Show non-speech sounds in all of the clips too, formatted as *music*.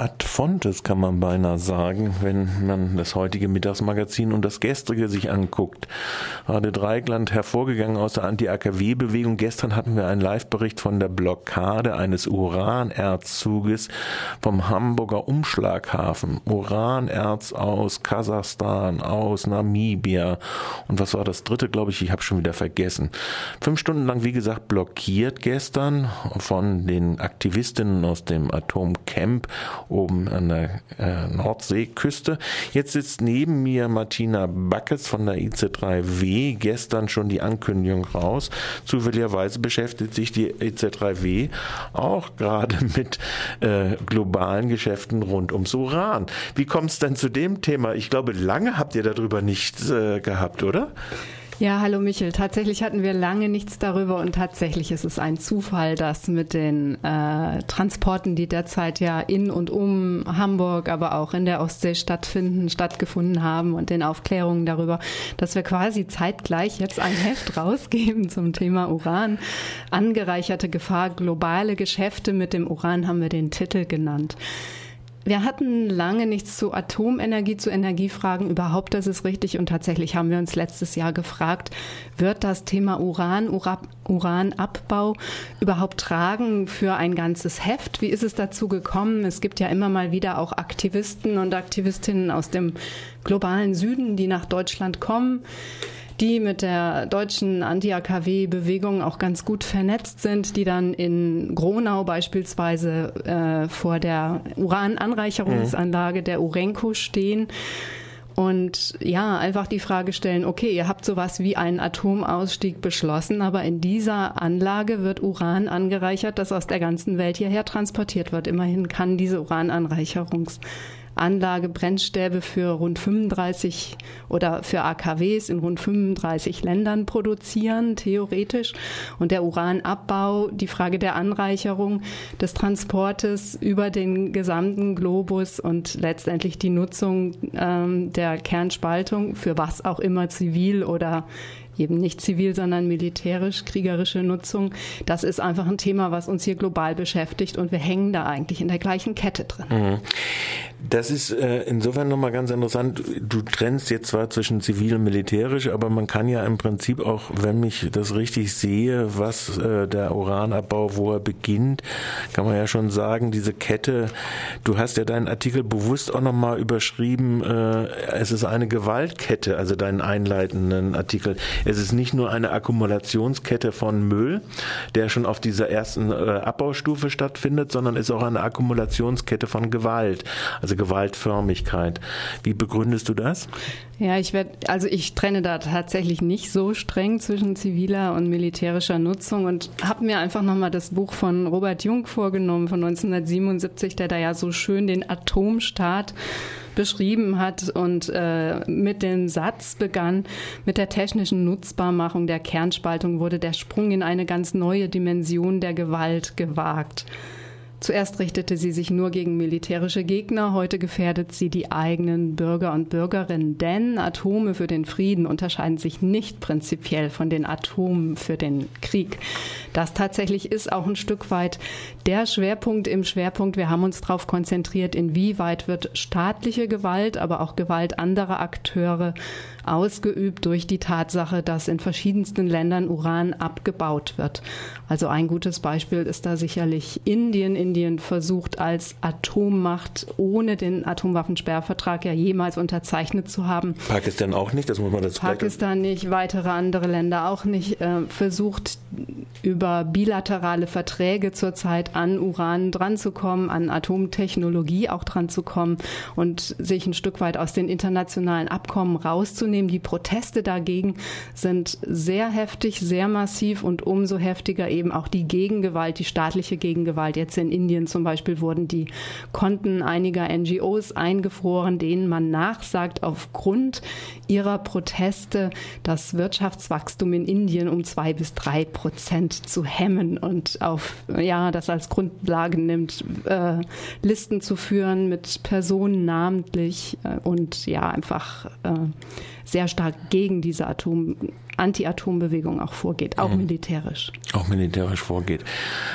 ad fontes, kann man beinahe sagen, wenn man das heutige Mittagsmagazin und das gestrige sich anguckt. Rade Dreigland hervorgegangen aus der Anti-AKW-Bewegung. Gestern hatten wir einen Live-Bericht von der Blockade eines Uranerzzuges vom Hamburger Umschlaghafen. Uranerz aus Kasachstan, aus Namibia. Und was war das dritte, glaube ich, ich habe schon wieder vergessen. Fünf Stunden lang, wie gesagt, blockiert gestern von den Aktivistinnen aus dem Atomcamp oben an der äh, Nordseeküste. Jetzt sitzt neben mir Martina Backes von der IC3W. Gestern schon die Ankündigung raus. Zufälligerweise beschäftigt sich die IC3W auch gerade *laughs* mit äh, globalen Geschäften rund ums Uran. Wie kommt es denn zu dem Thema? Ich glaube, lange habt ihr darüber nichts äh, gehabt, oder? Ja, hallo Michel. Tatsächlich hatten wir lange nichts darüber und tatsächlich ist es ein Zufall, dass mit den äh, Transporten, die derzeit ja in und um Hamburg, aber auch in der Ostsee stattfinden, stattgefunden haben und den Aufklärungen darüber, dass wir quasi zeitgleich jetzt ein Heft *laughs* rausgeben zum Thema Uran. Angereicherte Gefahr, globale Geschäfte mit dem Uran haben wir den Titel genannt. Wir hatten lange nichts zu Atomenergie, zu Energiefragen überhaupt, das ist richtig. Und tatsächlich haben wir uns letztes Jahr gefragt, wird das Thema Uran, Ura, Uranabbau überhaupt tragen für ein ganzes Heft? Wie ist es dazu gekommen? Es gibt ja immer mal wieder auch Aktivisten und Aktivistinnen aus dem globalen Süden, die nach Deutschland kommen die mit der deutschen Anti-AKW-Bewegung auch ganz gut vernetzt sind, die dann in Gronau beispielsweise äh, vor der Urananreicherungsanlage der Urenco stehen und ja, einfach die Frage stellen, okay, ihr habt sowas wie einen Atomausstieg beschlossen, aber in dieser Anlage wird Uran angereichert, das aus der ganzen Welt hierher transportiert wird. Immerhin kann diese Urananreicherungs Anlage Brennstäbe für rund 35 oder für AKWs in rund 35 Ländern produzieren, theoretisch. Und der Uranabbau, die Frage der Anreicherung, des Transportes über den gesamten Globus und letztendlich die Nutzung ähm, der Kernspaltung für was auch immer zivil oder eben nicht zivil, sondern militärisch, kriegerische Nutzung. Das ist einfach ein Thema, was uns hier global beschäftigt und wir hängen da eigentlich in der gleichen Kette drin. Mhm. Das ist äh, insofern nochmal ganz interessant. Du trennst jetzt zwar zwischen zivil und militärisch, aber man kann ja im Prinzip auch, wenn ich das richtig sehe, was äh, der Uranabbau, wo er beginnt, kann man ja schon sagen, diese Kette, du hast ja deinen Artikel bewusst auch nochmal überschrieben, äh, es ist eine Gewaltkette, also deinen einleitenden Artikel. Es ist nicht nur eine Akkumulationskette von Müll, der schon auf dieser ersten äh, Abbaustufe stattfindet, sondern ist auch eine Akkumulationskette von Gewalt, also Gewaltförmigkeit. Wie begründest du das? Ja, ich werde, also ich trenne da tatsächlich nicht so streng zwischen ziviler und militärischer Nutzung und habe mir einfach nochmal das Buch von Robert Jung vorgenommen von 1977, der da ja so schön den Atomstaat beschrieben hat und äh, mit dem Satz begann, mit der technischen Nutzbarmachung der Kernspaltung wurde der Sprung in eine ganz neue Dimension der Gewalt gewagt. Zuerst richtete sie sich nur gegen militärische Gegner, heute gefährdet sie die eigenen Bürger und Bürgerinnen, denn Atome für den Frieden unterscheiden sich nicht prinzipiell von den Atomen für den Krieg. Das tatsächlich ist auch ein Stück weit der Schwerpunkt im Schwerpunkt. Wir haben uns darauf konzentriert, inwieweit wird staatliche Gewalt, aber auch Gewalt anderer Akteure ausgeübt durch die Tatsache, dass in verschiedensten Ländern Uran abgebaut wird. Also ein gutes Beispiel ist da sicherlich Indien. Indien versucht als Atommacht ohne den Atomwaffensperrvertrag ja jemals unterzeichnet zu haben. Pakistan auch nicht, das muss man dazu Pakistan nicht, weitere andere Länder auch nicht, äh, versucht über bilaterale Verträge zurzeit an Uran dranzukommen, an Atomtechnologie auch dranzukommen und sich ein Stück weit aus den internationalen Abkommen rauszunehmen. Die Proteste dagegen sind sehr heftig, sehr massiv und umso heftiger eben auch die Gegengewalt, die staatliche Gegengewalt. Jetzt in Indien zum Beispiel wurden die Konten einiger NGOs eingefroren, denen man nachsagt, aufgrund ihrer Proteste das Wirtschaftswachstum in Indien um zwei bis drei Prozent Land zu hemmen und auf, ja, das als Grundlage nimmt, äh, Listen zu führen mit Personen namentlich äh, und ja, einfach äh, sehr stark gegen diese Atom, Anti-Atom-Bewegung auch vorgeht, auch mhm. militärisch. Auch militärisch vorgeht.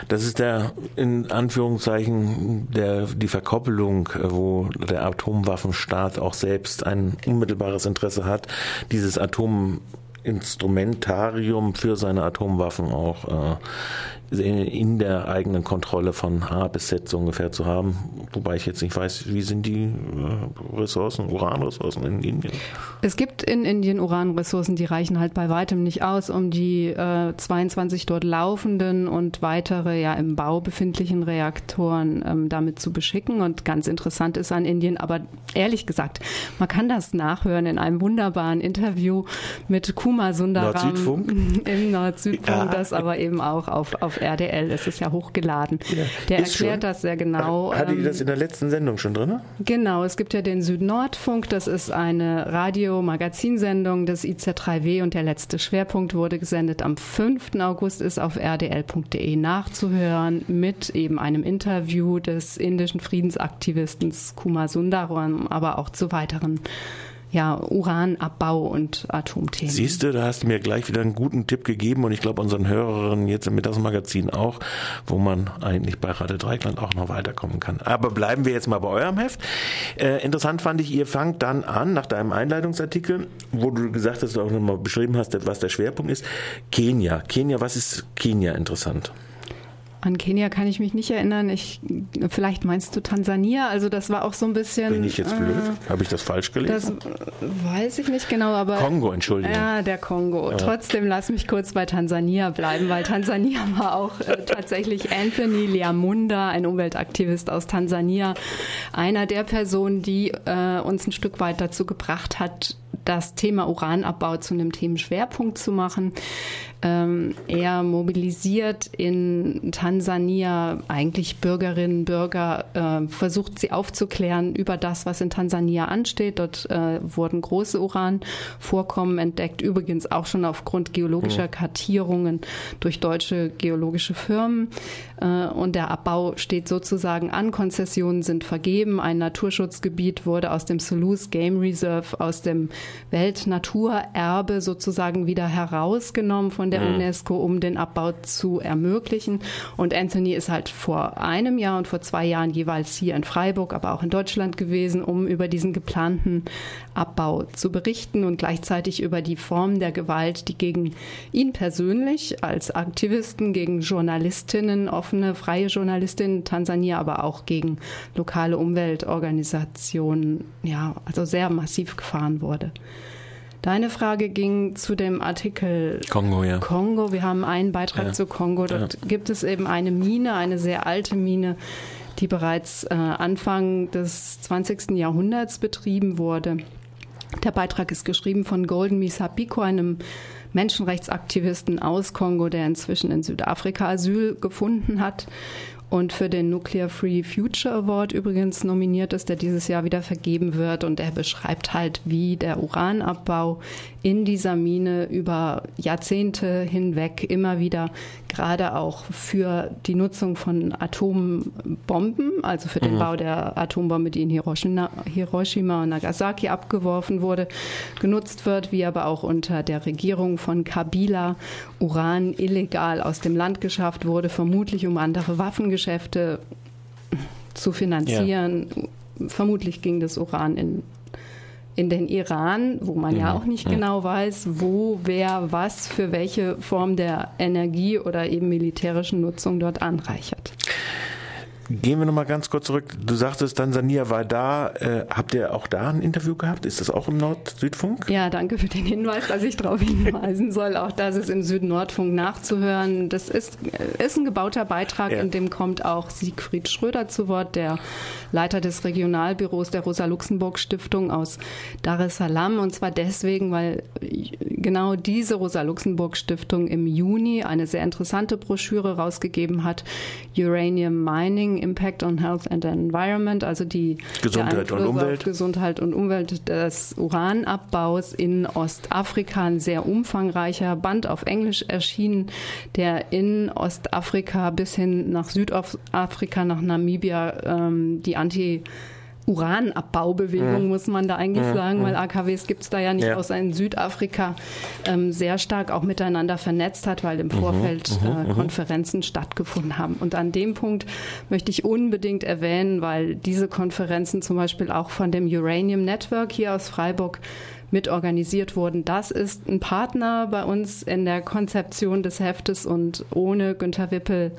Das ist der, in Anführungszeichen, der, die Verkoppelung, äh, wo der Atomwaffenstaat auch selbst ein unmittelbares Interesse hat, dieses Atom Instrumentarium für seine Atomwaffen auch äh, in der eigenen Kontrolle von A bis Z so ungefähr zu haben. Wobei ich jetzt nicht weiß, wie sind die äh, Ressourcen, Uranressourcen in Indien? Es gibt in Indien Uranressourcen, die reichen halt bei weitem nicht aus, um die äh, 22 dort laufenden und weitere ja im Bau befindlichen Reaktoren ähm, damit zu beschicken. Und ganz interessant ist an Indien, aber ehrlich gesagt, man kann das nachhören in einem wunderbaren Interview mit Kumar Uma Sundaram Nord *laughs* im Nord-Südfunk, ja. das aber eben auch auf, auf RDL, es ist ja hochgeladen. Ja. Der erklärt schon? das sehr genau. Hatte ähm, das in der letzten Sendung schon drin? Genau, es gibt ja den Süd-Nord-Funk, das ist eine Radio-Magazinsendung des IZ3W und der letzte Schwerpunkt wurde gesendet am 5. August, ist auf rdl.de nachzuhören mit eben einem Interview des indischen Friedensaktivisten Kuma Sundaram, aber auch zu weiteren ja, Uranabbau und Atomthemen. Siehst du, da hast du mir gleich wieder einen guten Tipp gegeben und ich glaube unseren Hörerinnen jetzt im Mittagsmagazin auch, wo man eigentlich bei Radio Dreikland auch noch weiterkommen kann. Aber bleiben wir jetzt mal bei eurem Heft. Äh, interessant fand ich, ihr fangt dann an, nach deinem Einleitungsartikel, wo du gesagt hast, du auch nochmal beschrieben hast, was der Schwerpunkt ist, Kenia. Kenia, was ist Kenia interessant? An Kenia kann ich mich nicht erinnern. Ich, vielleicht meinst du Tansania? Also das war auch so ein bisschen. Bin ich jetzt blöd? Äh, Habe ich das falsch gelesen? Das weiß ich nicht genau, aber. Kongo, Entschuldigung. Ja, der Kongo. Ja. Trotzdem lass mich kurz bei Tansania bleiben, weil Tansania *laughs* war auch äh, tatsächlich Anthony Liamunda, ein Umweltaktivist aus Tansania, einer der Personen, die äh, uns ein Stück weit dazu gebracht hat, das Thema Uranabbau zu einem Themenschwerpunkt zu machen. Ähm, er mobilisiert in Tansania eigentlich Bürgerinnen, Bürger, äh, versucht sie aufzuklären über das, was in Tansania ansteht. Dort äh, wurden große Uranvorkommen entdeckt, übrigens auch schon aufgrund geologischer Kartierungen durch deutsche geologische Firmen. Äh, und der Abbau steht sozusagen an. Konzessionen sind vergeben. Ein Naturschutzgebiet wurde aus dem Selous Game Reserve, aus dem Weltnaturerbe sozusagen wieder herausgenommen von der mhm. UNESCO, um den Abbau zu ermöglichen. Und Anthony ist halt vor einem Jahr und vor zwei Jahren jeweils hier in Freiburg, aber auch in Deutschland gewesen, um über diesen geplanten Abbau zu berichten und gleichzeitig über die Form der Gewalt, die gegen ihn persönlich als Aktivisten, gegen Journalistinnen, offene, freie Journalistinnen in Tansania, aber auch gegen lokale Umweltorganisationen, ja, also sehr massiv gefahren wurde. Deine Frage ging zu dem Artikel Kongo, ja. Kongo. Wir haben einen Beitrag ja. zu Kongo. Dort ja. gibt es eben eine Mine, eine sehr alte Mine, die bereits äh, Anfang des 20. Jahrhunderts betrieben wurde. Der Beitrag ist geschrieben von Golden Misapiko, einem Menschenrechtsaktivisten aus Kongo, der inzwischen in Südafrika Asyl gefunden hat und für den Nuclear Free Future Award übrigens nominiert ist, der dieses Jahr wieder vergeben wird. Und er beschreibt halt, wie der Uranabbau in dieser Mine über Jahrzehnte hinweg immer wieder gerade auch für die Nutzung von Atombomben, also für den mhm. Bau der Atombombe, die in Hiroshima, Hiroshima und Nagasaki abgeworfen wurde, genutzt wird, wie aber auch unter der Regierung von Kabila Uran illegal aus dem Land geschafft wurde, vermutlich um andere Waffengeschäfte zu finanzieren. Ja. Vermutlich ging das Uran in in den Iran, wo man ja, ja mhm. auch nicht ja. genau weiß, wo, wer, was für welche Form der Energie oder eben militärischen Nutzung dort anreichert. Gehen wir nochmal ganz kurz zurück. Du sagtest, Tansania war da. Äh, habt ihr auch da ein Interview gehabt? Ist das auch im Nord-Südfunk? Ja, danke für den Hinweis, dass ich darauf hinweisen soll. Auch das ist im Süd-Nordfunk nachzuhören. Das ist, äh, ist ein gebauter Beitrag, ja. in dem kommt auch Siegfried Schröder zu Wort, der Leiter des Regionalbüros der Rosa-Luxemburg-Stiftung aus Dar es Salaam. Und zwar deswegen, weil genau diese Rosa-Luxemburg-Stiftung im Juni eine sehr interessante Broschüre rausgegeben hat, Uranium Mining Striking Impact on Health and Environment, also die Gesundheit und Umwelt. Gesundheit und Umwelt des Uranabbaus in Ostafrika. Ein sehr umfangreicher Band auf Englisch erschienen, der in Ostafrika bis hin nach Südafrika, nach Namibia ähm, die Anti- Uranabaubewegung, mhm. muss man da eigentlich mhm. sagen, weil mhm. AKWs gibt es da ja nicht, ja. außer in Südafrika ähm, sehr stark auch miteinander vernetzt hat, weil im mhm. Vorfeld mhm. äh, mhm. Konferenzen stattgefunden haben. Und an dem Punkt möchte ich unbedingt erwähnen, weil diese Konferenzen zum Beispiel auch von dem Uranium Network hier aus Freiburg mitorganisiert wurden. Das ist ein Partner bei uns in der Konzeption des Heftes und ohne Günter Wippel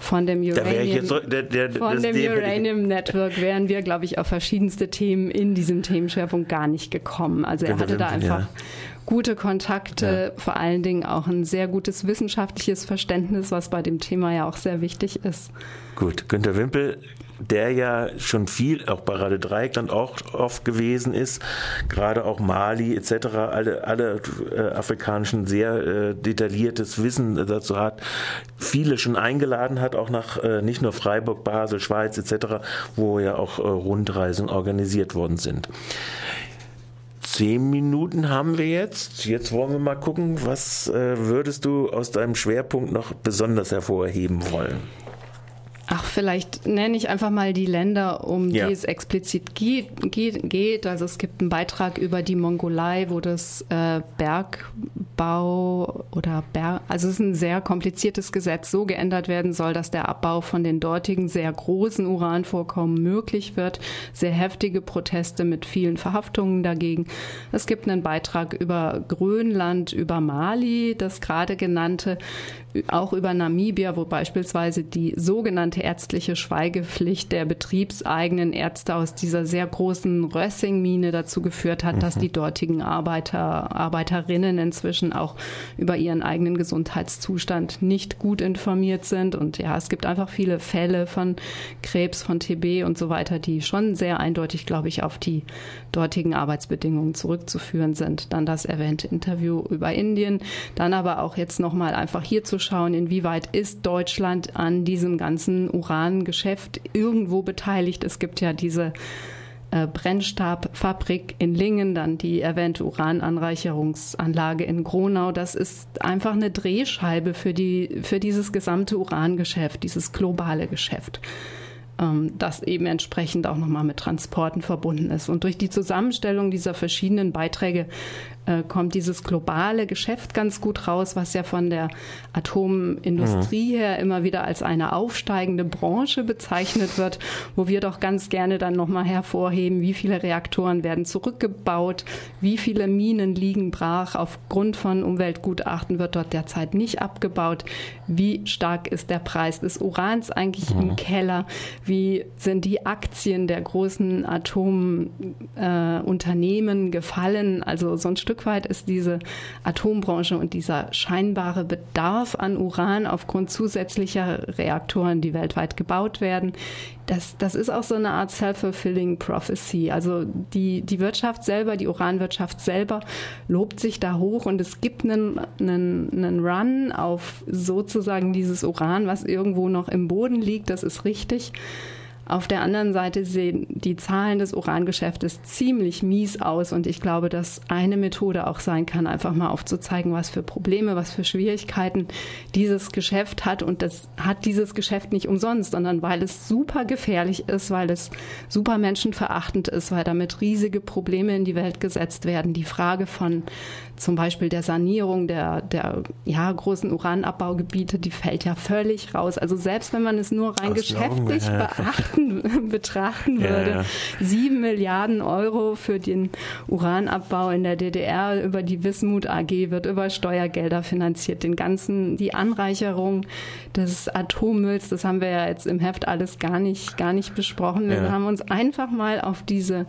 von dem Uranium, so, der, der, von dem Uranium Network wären wir, glaube ich, auf verschiedenste Themen in diesem Themenschwerpunkt gar nicht gekommen. Also er hatte da einfach ja. Gute Kontakte, ja. vor allen Dingen auch ein sehr gutes wissenschaftliches Verständnis, was bei dem Thema ja auch sehr wichtig ist. Gut, Günter Wimpel der ja schon viel, auch bei Radio Dreieckland auch oft gewesen ist, gerade auch Mali etc., alle, alle äh, afrikanischen sehr äh, detailliertes Wissen dazu hat, viele schon eingeladen hat, auch nach äh, nicht nur Freiburg, Basel, Schweiz etc., wo ja auch äh, Rundreisen organisiert worden sind. Zehn Minuten haben wir jetzt. Jetzt wollen wir mal gucken, was äh, würdest du aus deinem Schwerpunkt noch besonders hervorheben wollen? Ach, vielleicht nenne ich einfach mal die Länder, um ja. die es explizit geht, geht. Also es gibt einen Beitrag über die Mongolei, wo das äh, Bergbau oder Berg, also es ist ein sehr kompliziertes Gesetz, so geändert werden soll, dass der Abbau von den dortigen sehr großen Uranvorkommen möglich wird. Sehr heftige Proteste mit vielen Verhaftungen dagegen. Es gibt einen Beitrag über Grönland, über Mali, das gerade genannte, auch über Namibia, wo beispielsweise die sogenannte ärztliche Schweigepflicht der betriebseigenen Ärzte aus dieser sehr großen Rössing-Mine dazu geführt hat, mhm. dass die dortigen Arbeiter, Arbeiterinnen inzwischen auch über ihren eigenen Gesundheitszustand nicht gut informiert sind. Und ja, es gibt einfach viele Fälle von Krebs, von TB und so weiter, die schon sehr eindeutig, glaube ich, auf die dortigen Arbeitsbedingungen zurückzuführen sind. Dann das erwähnte Interview über Indien, dann aber auch jetzt nochmal einfach hier zu schauen, inwieweit ist Deutschland an diesem ganzen Urangeschäft irgendwo beteiligt. Es gibt ja diese äh, Brennstabfabrik in Lingen, dann die erwähnte Urananreicherungsanlage in Gronau. Das ist einfach eine Drehscheibe für, die, für dieses gesamte Urangeschäft, dieses globale Geschäft ähm, das eben entsprechend auch nochmal mit Transporten verbunden ist. Und durch die Zusammenstellung dieser verschiedenen Beiträge äh, kommt dieses globale Geschäft ganz gut raus, was ja von der Atomindustrie mhm. her immer wieder als eine aufsteigende Branche bezeichnet wird, wo wir doch ganz gerne dann nochmal hervorheben, wie viele Reaktoren werden zurückgebaut, wie viele Minen liegen brach, aufgrund von Umweltgutachten wird dort derzeit nicht abgebaut, wie stark ist der Preis des Urans eigentlich mhm. im Keller, wie sind die Aktien der großen Atomunternehmen äh, gefallen, also so ein Stück Stück weit ist diese Atombranche und dieser scheinbare Bedarf an Uran aufgrund zusätzlicher Reaktoren, die weltweit gebaut werden, das, das ist auch so eine Art self-fulfilling prophecy. Also die, die Wirtschaft selber, die Uranwirtschaft selber lobt sich da hoch und es gibt einen, einen, einen Run auf sozusagen dieses Uran, was irgendwo noch im Boden liegt. Das ist richtig. Auf der anderen Seite sehen die Zahlen des Urangeschäftes ziemlich mies aus und ich glaube, dass eine Methode auch sein kann, einfach mal aufzuzeigen, was für Probleme, was für Schwierigkeiten dieses Geschäft hat und das hat dieses Geschäft nicht umsonst, sondern weil es super gefährlich ist, weil es super menschenverachtend ist, weil damit riesige Probleme in die Welt gesetzt werden. Die Frage von zum Beispiel der Sanierung der, der ja, großen Uranabbaugebiete, die fällt ja völlig raus. Also selbst wenn man es nur rein geschäftlich beachten, *laughs* betrachten würde, ja, sieben ja. Milliarden Euro für den Uranabbau in der DDR über die Wismut AG wird über Steuergelder finanziert. Den ganzen, die Anreicherung des Atommülls, das haben wir ja jetzt im Heft alles gar nicht, gar nicht besprochen. Wir ja. haben uns einfach mal auf diese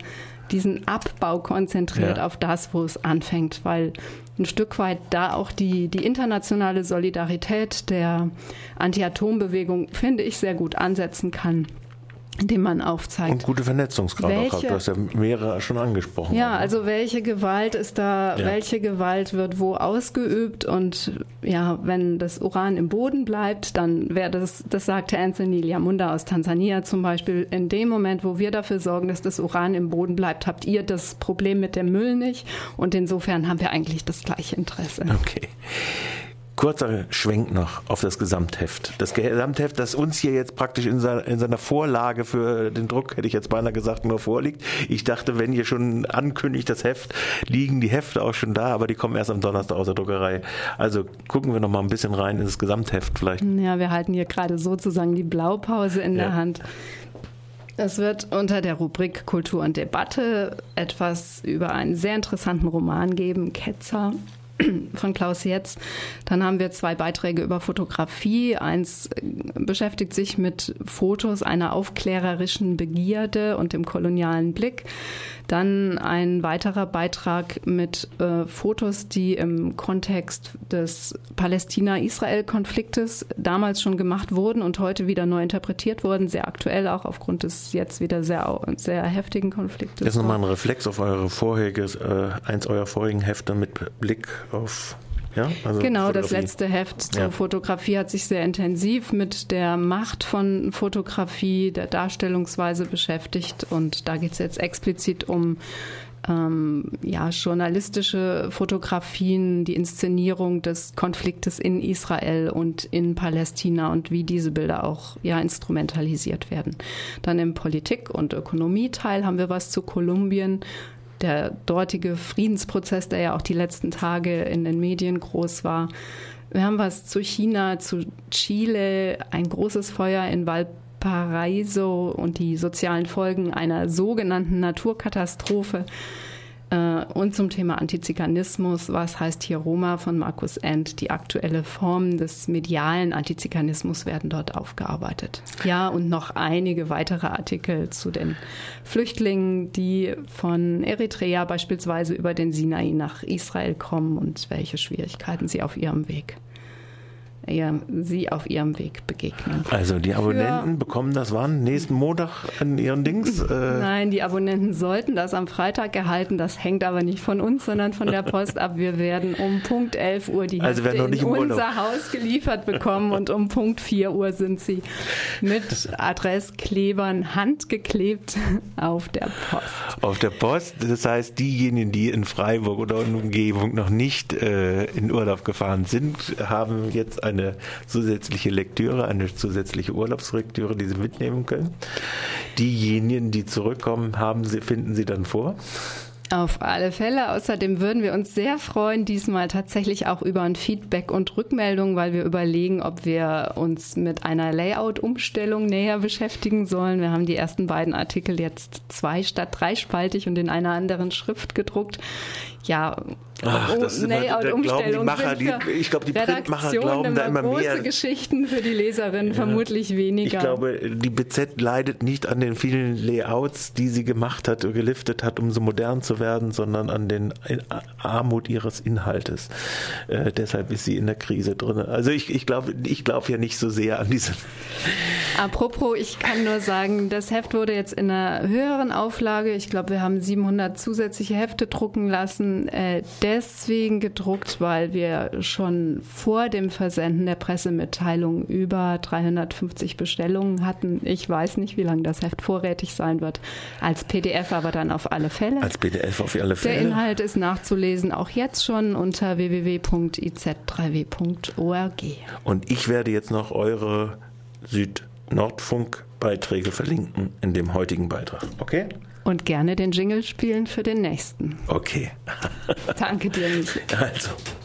diesen Abbau konzentriert ja. auf das, wo es anfängt, weil ein Stück weit da auch die, die internationale Solidarität der Anti-Atom-Bewegung, finde ich, sehr gut ansetzen kann. Dem man aufzeigt. Und gute Vernetzungsgrade welche, auch. Du hast ja mehrere schon angesprochen. Ja, also welche Gewalt ist da, ja. welche Gewalt wird wo ausgeübt und ja, wenn das Uran im Boden bleibt, dann wäre das, das sagte Anthony Liamunda aus Tansania zum Beispiel, in dem Moment, wo wir dafür sorgen, dass das Uran im Boden bleibt, habt ihr das Problem mit dem Müll nicht und insofern haben wir eigentlich das gleiche Interesse. Okay. Kurzer Schwenk noch auf das Gesamtheft. Das Gesamtheft, das uns hier jetzt praktisch in seiner, in seiner Vorlage für den Druck, hätte ich jetzt beinahe gesagt, nur vorliegt. Ich dachte, wenn ihr schon ankündigt, das Heft, liegen die Hefte auch schon da, aber die kommen erst am Donnerstag aus der Druckerei. Also gucken wir noch mal ein bisschen rein in das Gesamtheft vielleicht. Ja, wir halten hier gerade sozusagen die Blaupause in ja. der Hand. Es wird unter der Rubrik Kultur und Debatte etwas über einen sehr interessanten Roman geben, Ketzer *clears throat* von Klaus Jetz. Dann haben wir zwei Beiträge über Fotografie. Eins äh, beschäftigt sich mit Fotos einer aufklärerischen Begierde und dem kolonialen Blick. Dann ein weiterer Beitrag mit äh, Fotos, die im Kontext des Palästina-Israel-Konfliktes damals schon gemacht wurden und heute wieder neu interpretiert wurden, sehr aktuell auch aufgrund des jetzt wieder sehr, sehr heftigen Konfliktes. Jetzt nochmal ein Reflex auf eure vorheriges, äh, eins eurer vorigen Hefte mit Blick auf ja, also genau, das letzte Heft zur ja. Fotografie hat sich sehr intensiv mit der Macht von Fotografie, der Darstellungsweise beschäftigt. Und da geht es jetzt explizit um ähm, ja, journalistische Fotografien, die Inszenierung des Konfliktes in Israel und in Palästina und wie diese Bilder auch ja, instrumentalisiert werden. Dann im Politik- und Ökonomie-Teil haben wir was zu Kolumbien der dortige Friedensprozess, der ja auch die letzten Tage in den Medien groß war. Wir haben was zu China, zu Chile, ein großes Feuer in Valparaiso und die sozialen Folgen einer sogenannten Naturkatastrophe. Äh, und zum Thema Antizikanismus, was heißt hier Roma von Markus End? Die aktuelle Form des medialen Antizikanismus werden dort aufgearbeitet. Ja, und noch einige weitere Artikel zu den Flüchtlingen, die von Eritrea beispielsweise über den Sinai nach Israel kommen und welche Schwierigkeiten sie auf ihrem Weg ihr, sie auf ihrem Weg begegnen. Also die Abonnenten Für, bekommen das wann? Nächsten Montag an ihren Dings? Äh Nein, die Abonnenten sollten das am Freitag erhalten. Das hängt aber nicht von uns, sondern von der Post ab. Wir werden um Punkt 11 Uhr die also Hefte in unser Haus geliefert bekommen und um Punkt 4 Uhr sind sie mit Adressklebern handgeklebt auf der Post. Auf der Post, das heißt, diejenigen, die in Freiburg oder in Umgebung noch nicht äh, in Urlaub gefahren sind, haben jetzt ein eine zusätzliche Lektüre, eine zusätzliche Urlaubslektüre, die Sie mitnehmen können. Diejenigen, die zurückkommen, haben Sie, finden Sie dann vor. Auf alle Fälle. Außerdem würden wir uns sehr freuen, diesmal tatsächlich auch über ein Feedback und Rückmeldung, weil wir überlegen, ob wir uns mit einer Layout-Umstellung näher beschäftigen sollen. Wir haben die ersten beiden Artikel jetzt zwei statt dreispaltig und in einer anderen Schrift gedruckt. Ja, Ach, das ist Layout-Umstellung. Ich glaube, die Printmacher glauben da immer große mehr. Geschichten für die Leserin ja. vermutlich weniger. Ich glaube, die BZ leidet nicht an den vielen Layouts, die sie gemacht hat geliftet hat, um so modern zu werden, sondern an den Armut ihres Inhaltes. Äh, deshalb ist sie in der Krise drin. Also ich, ich glaube ich glaub ja nicht so sehr an diese. Apropos, ich kann nur sagen, das Heft wurde jetzt in einer höheren Auflage, ich glaube, wir haben 700 zusätzliche Hefte drucken lassen, äh, deswegen gedruckt, weil wir schon vor dem Versenden der Pressemitteilung über 350 Bestellungen hatten. Ich weiß nicht, wie lange das Heft vorrätig sein wird. Als PDF aber dann auf alle Fälle. Als PDF auf alle Fälle. Der Inhalt ist nachzulesen, auch jetzt schon unter www.iz3w.org. Und ich werde jetzt noch eure Süd-Nordfunk-Beiträge verlinken in dem heutigen Beitrag. Okay? Und gerne den Jingle spielen für den nächsten. Okay. Danke dir, Michael. *laughs* Also.